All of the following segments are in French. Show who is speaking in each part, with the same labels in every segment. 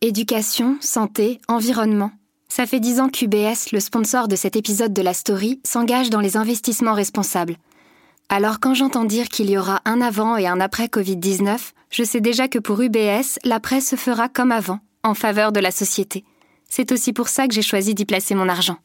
Speaker 1: Éducation, santé, environnement. Ça fait dix ans qu'UBS, le sponsor de cet épisode de la story, s'engage dans les investissements responsables. Alors quand j'entends dire qu'il y aura un avant et un après Covid-19, je sais déjà que pour UBS, l'après se fera comme avant, en faveur de la société. C'est aussi pour ça que j'ai choisi d'y placer mon argent.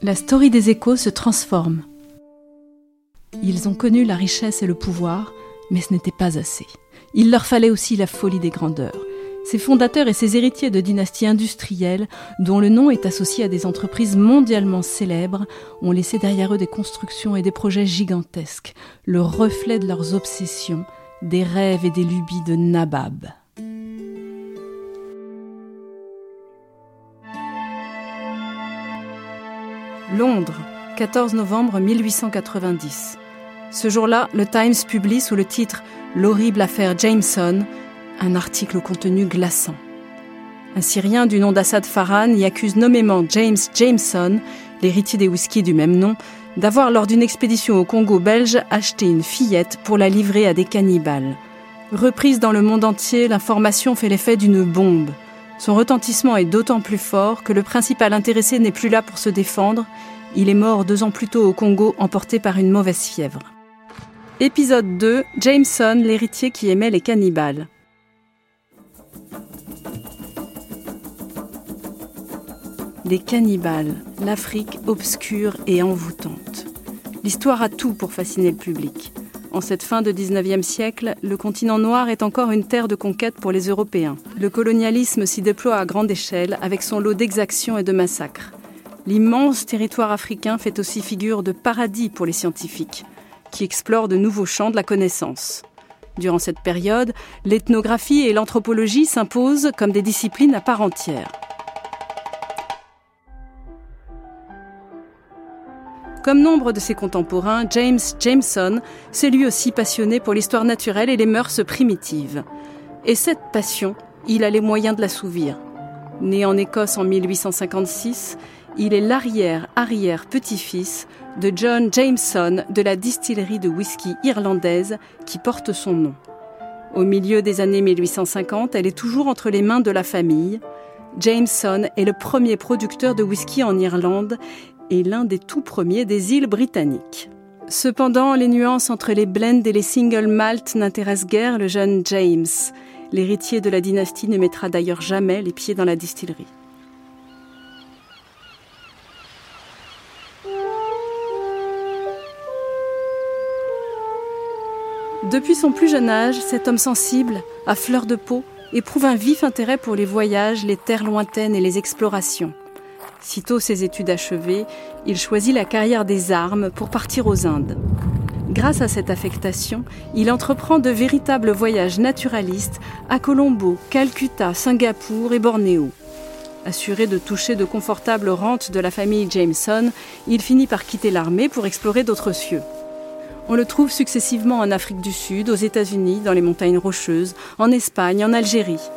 Speaker 2: La story des échos se transforme. Ils ont connu la richesse et le pouvoir, mais ce n'était pas assez. Il leur fallait aussi la folie des grandeurs. Ces fondateurs et ces héritiers de dynasties industrielles, dont le nom est associé à des entreprises mondialement célèbres, ont laissé derrière eux des constructions et des projets gigantesques, le reflet de leurs obsessions, des rêves et des lubies de Nabab. Londres, 14 novembre 1890. Ce jour-là, le Times publie sous le titre L'horrible affaire Jameson un article au contenu glaçant. Un Syrien du nom d'Assad Farhan y accuse nommément James Jameson, l'héritier des whiskies du même nom, d'avoir, lors d'une expédition au Congo belge, acheté une fillette pour la livrer à des cannibales. Reprise dans le monde entier, l'information fait l'effet d'une bombe. Son retentissement est d'autant plus fort que le principal intéressé n'est plus là pour se défendre. Il est mort deux ans plus tôt au Congo, emporté par une mauvaise fièvre. Épisode 2 Jameson, l'héritier qui aimait les cannibales. Les cannibales, l'Afrique obscure et envoûtante. L'histoire a tout pour fasciner le public. En cette fin de 19e siècle, le continent noir est encore une terre de conquête pour les Européens. Le colonialisme s'y déploie à grande échelle avec son lot d'exactions et de massacres. L'immense territoire africain fait aussi figure de paradis pour les scientifiques qui explore de nouveaux champs de la connaissance. Durant cette période, l'ethnographie et l'anthropologie s'imposent comme des disciplines à part entière. Comme nombre de ses contemporains, James Jameson s'est lui aussi passionné pour l'histoire naturelle et les mœurs primitives. Et cette passion, il a les moyens de l'assouvir. Né en Écosse en 1856, il est l'arrière-arrière-petit-fils de John Jameson de la distillerie de whisky irlandaise qui porte son nom. Au milieu des années 1850, elle est toujours entre les mains de la famille. Jameson est le premier producteur de whisky en Irlande et l'un des tout premiers des îles britanniques. Cependant, les nuances entre les blends et les single malt n'intéressent guère le jeune James. L'héritier de la dynastie ne mettra d'ailleurs jamais les pieds dans la distillerie. Depuis son plus jeune âge, cet homme sensible, à fleur de peau, éprouve un vif intérêt pour les voyages, les terres lointaines et les explorations. Sitôt ses études achevées, il choisit la carrière des armes pour partir aux Indes. Grâce à cette affectation, il entreprend de véritables voyages naturalistes à Colombo, Calcutta, Singapour et Bornéo. Assuré de toucher de confortables rentes de la famille Jameson, il finit par quitter l'armée pour explorer d'autres cieux. On le trouve successivement en Afrique du Sud, aux États-Unis, dans les montagnes rocheuses, en Espagne, en Algérie.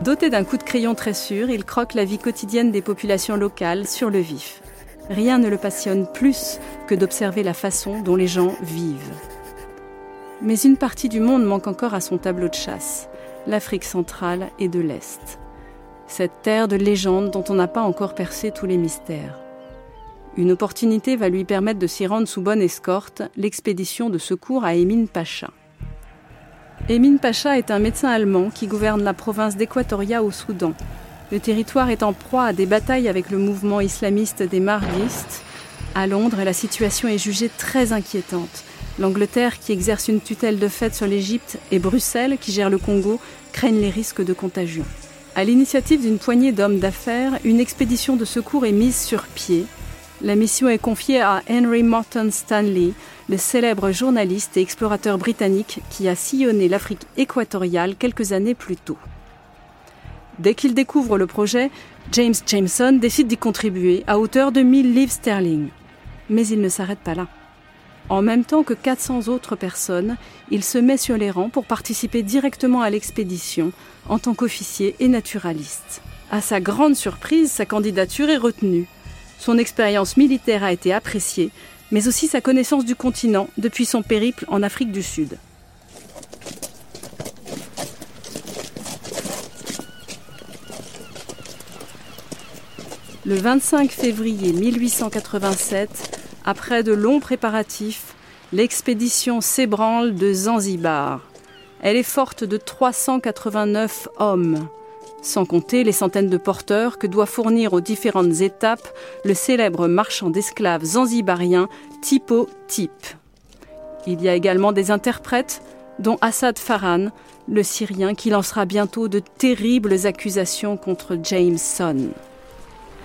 Speaker 2: Doté d'un coup de crayon très sûr, il croque la vie quotidienne des populations locales sur le vif. Rien ne le passionne plus que d'observer la façon dont les gens vivent. Mais une partie du monde manque encore à son tableau de chasse, l'Afrique centrale et de l'Est. Cette terre de légende dont on n'a pas encore percé tous les mystères. Une opportunité va lui permettre de s'y rendre sous bonne escorte, l'expédition de secours à Emin Pacha. Emin Pacha est un médecin allemand qui gouverne la province d'Équatoria au Soudan. Le territoire est en proie à des batailles avec le mouvement islamiste des Mahdistes. À Londres, la situation est jugée très inquiétante. L'Angleterre, qui exerce une tutelle de fait sur l'Égypte, et Bruxelles, qui gère le Congo, craignent les risques de contagion. À l'initiative d'une poignée d'hommes d'affaires, une expédition de secours est mise sur pied. La mission est confiée à Henry Morton Stanley, le célèbre journaliste et explorateur britannique qui a sillonné l'Afrique équatoriale quelques années plus tôt. Dès qu'il découvre le projet, James Jameson décide d'y contribuer à hauteur de 1000 livres sterling. Mais il ne s'arrête pas là. En même temps que 400 autres personnes, il se met sur les rangs pour participer directement à l'expédition en tant qu'officier et naturaliste. À sa grande surprise, sa candidature est retenue. Son expérience militaire a été appréciée, mais aussi sa connaissance du continent depuis son périple en Afrique du Sud. Le 25 février 1887, après de longs préparatifs, l'expédition s'ébranle de Zanzibar. Elle est forte de 389 hommes, sans compter les centaines de porteurs que doit fournir aux différentes étapes le célèbre marchand d'esclaves zanzibarien Tipo Tip. Il y a également des interprètes, dont Assad Farhan, le Syrien qui lancera bientôt de terribles accusations contre Jameson.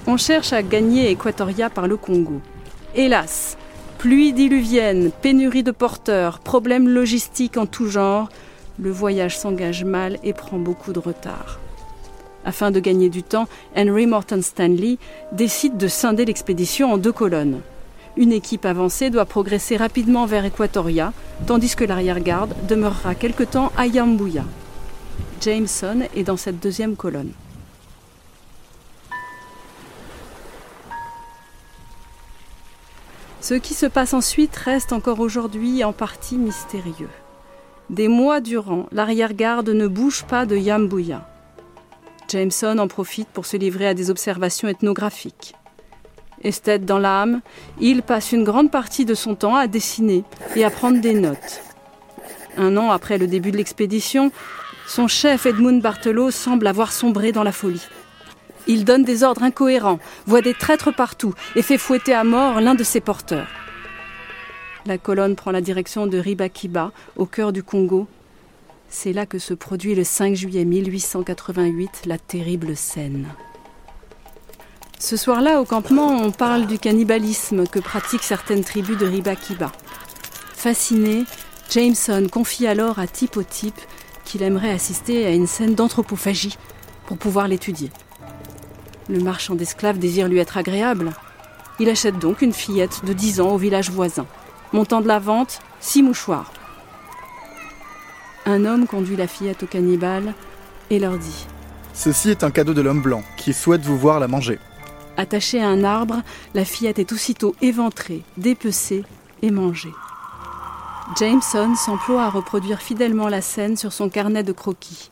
Speaker 2: On cherche à gagner Équatoria par le Congo. Hélas, pluie diluvienne, pénurie de porteurs, problèmes logistiques en tout genre, le voyage s'engage mal et prend beaucoup de retard. Afin de gagner du temps, Henry Morton Stanley décide de scinder l'expédition en deux colonnes. Une équipe avancée doit progresser rapidement vers Équatoria, tandis que l'arrière-garde demeurera quelque temps à Yambuya. Jameson est dans cette deuxième colonne. Ce qui se passe ensuite reste encore aujourd'hui en partie mystérieux. Des mois durant, l'arrière-garde ne bouge pas de Yambuya. Jameson en profite pour se livrer à des observations ethnographiques. Esthète dans l'âme, il passe une grande partie de son temps à dessiner et à prendre des notes. Un an après le début de l'expédition, son chef Edmund Barthelot semble avoir sombré dans la folie. Il donne des ordres incohérents, voit des traîtres partout et fait fouetter à mort l'un de ses porteurs. La colonne prend la direction de Ribakiba, au cœur du Congo. C'est là que se produit le 5 juillet 1888 la terrible scène. Ce soir-là, au campement, on parle du cannibalisme que pratiquent certaines tribus de Ribakiba. Fasciné, Jameson confie alors à Tipo Tip qu'il aimerait assister à une scène d'anthropophagie pour pouvoir l'étudier. Le marchand d'esclaves désire lui être agréable. Il achète donc une fillette de 10 ans au village voisin. Montant de la vente, six mouchoirs. Un homme conduit la fillette au cannibale et leur dit
Speaker 3: Ceci est un cadeau de l'homme blanc qui souhaite vous voir la manger.
Speaker 2: Attachée à un arbre, la fillette est aussitôt éventrée, dépecée et mangée. Jameson s'emploie à reproduire fidèlement la scène sur son carnet de croquis.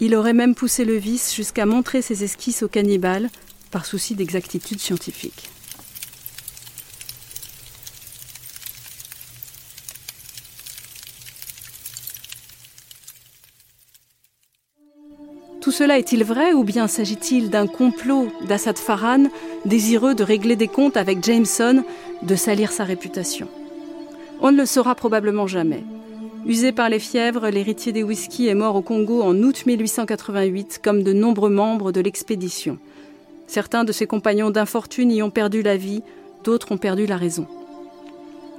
Speaker 2: Il aurait même poussé le vice jusqu'à montrer ses esquisses au cannibale par souci d'exactitude scientifique. Tout cela est-il vrai ou bien s'agit-il d'un complot d'Assad Farhan désireux de régler des comptes avec Jameson, de salir sa réputation? On ne le saura probablement jamais. Usé par les fièvres, l'héritier des whisky est mort au Congo en août 1888, comme de nombreux membres de l'expédition. Certains de ses compagnons d'infortune y ont perdu la vie, d'autres ont perdu la raison.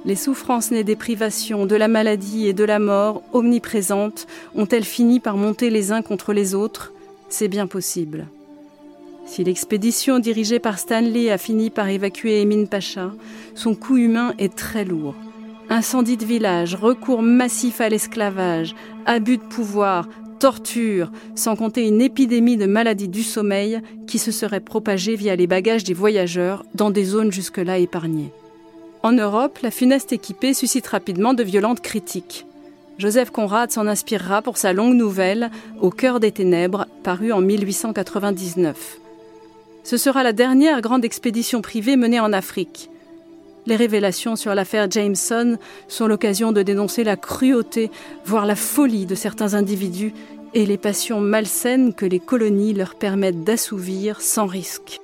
Speaker 2: Les souffrances nées des privations, de la maladie et de la mort, omniprésentes, ont-elles fini par monter les uns contre les autres? C'est bien possible. Si l'expédition dirigée par Stanley a fini par évacuer Emin Pacha, son coût humain est très lourd. Incendie de village, recours massif à l'esclavage, abus de pouvoir, torture, sans compter une épidémie de maladies du sommeil qui se serait propagée via les bagages des voyageurs dans des zones jusque-là épargnées. En Europe, la funeste équipée suscite rapidement de violentes critiques. Joseph Conrad s'en inspirera pour sa longue nouvelle Au cœur des ténèbres, parue en 1899. Ce sera la dernière grande expédition privée menée en Afrique. Les révélations sur l'affaire Jameson sont l'occasion de dénoncer la cruauté, voire la folie de certains individus et les passions malsaines que les colonies leur permettent d'assouvir sans risque.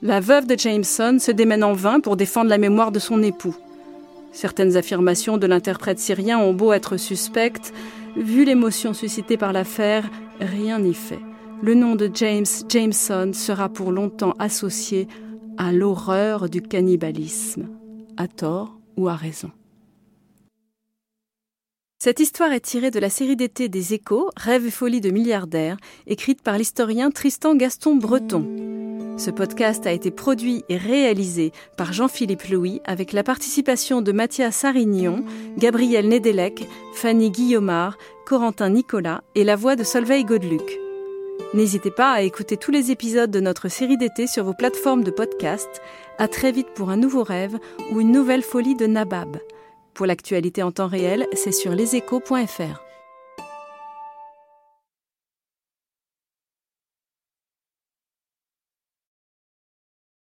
Speaker 2: La veuve de Jameson se démène en vain pour défendre la mémoire de son époux. Certaines affirmations de l'interprète syrien ont beau être suspectes, vu l'émotion suscitée par l'affaire, rien n'y fait. Le nom de James Jameson sera pour longtemps associé à l'horreur du cannibalisme, à tort ou à raison. Cette histoire est tirée de la série d'été des Échos, Rêve et folie de milliardaires, écrite par l'historien Tristan Gaston Breton. Ce podcast a été produit et réalisé par Jean-Philippe Louis avec la participation de Mathias Sarignon, Gabriel Nedelec, Fanny Guillaumard, Corentin Nicolas et la voix de Solveig Godeluc. N'hésitez pas à écouter tous les épisodes de notre série d'été sur vos plateformes de podcast. À très vite pour un nouveau rêve ou une nouvelle folie de Nabab. Pour l'actualité en temps réel, c'est sur leséchos.fr.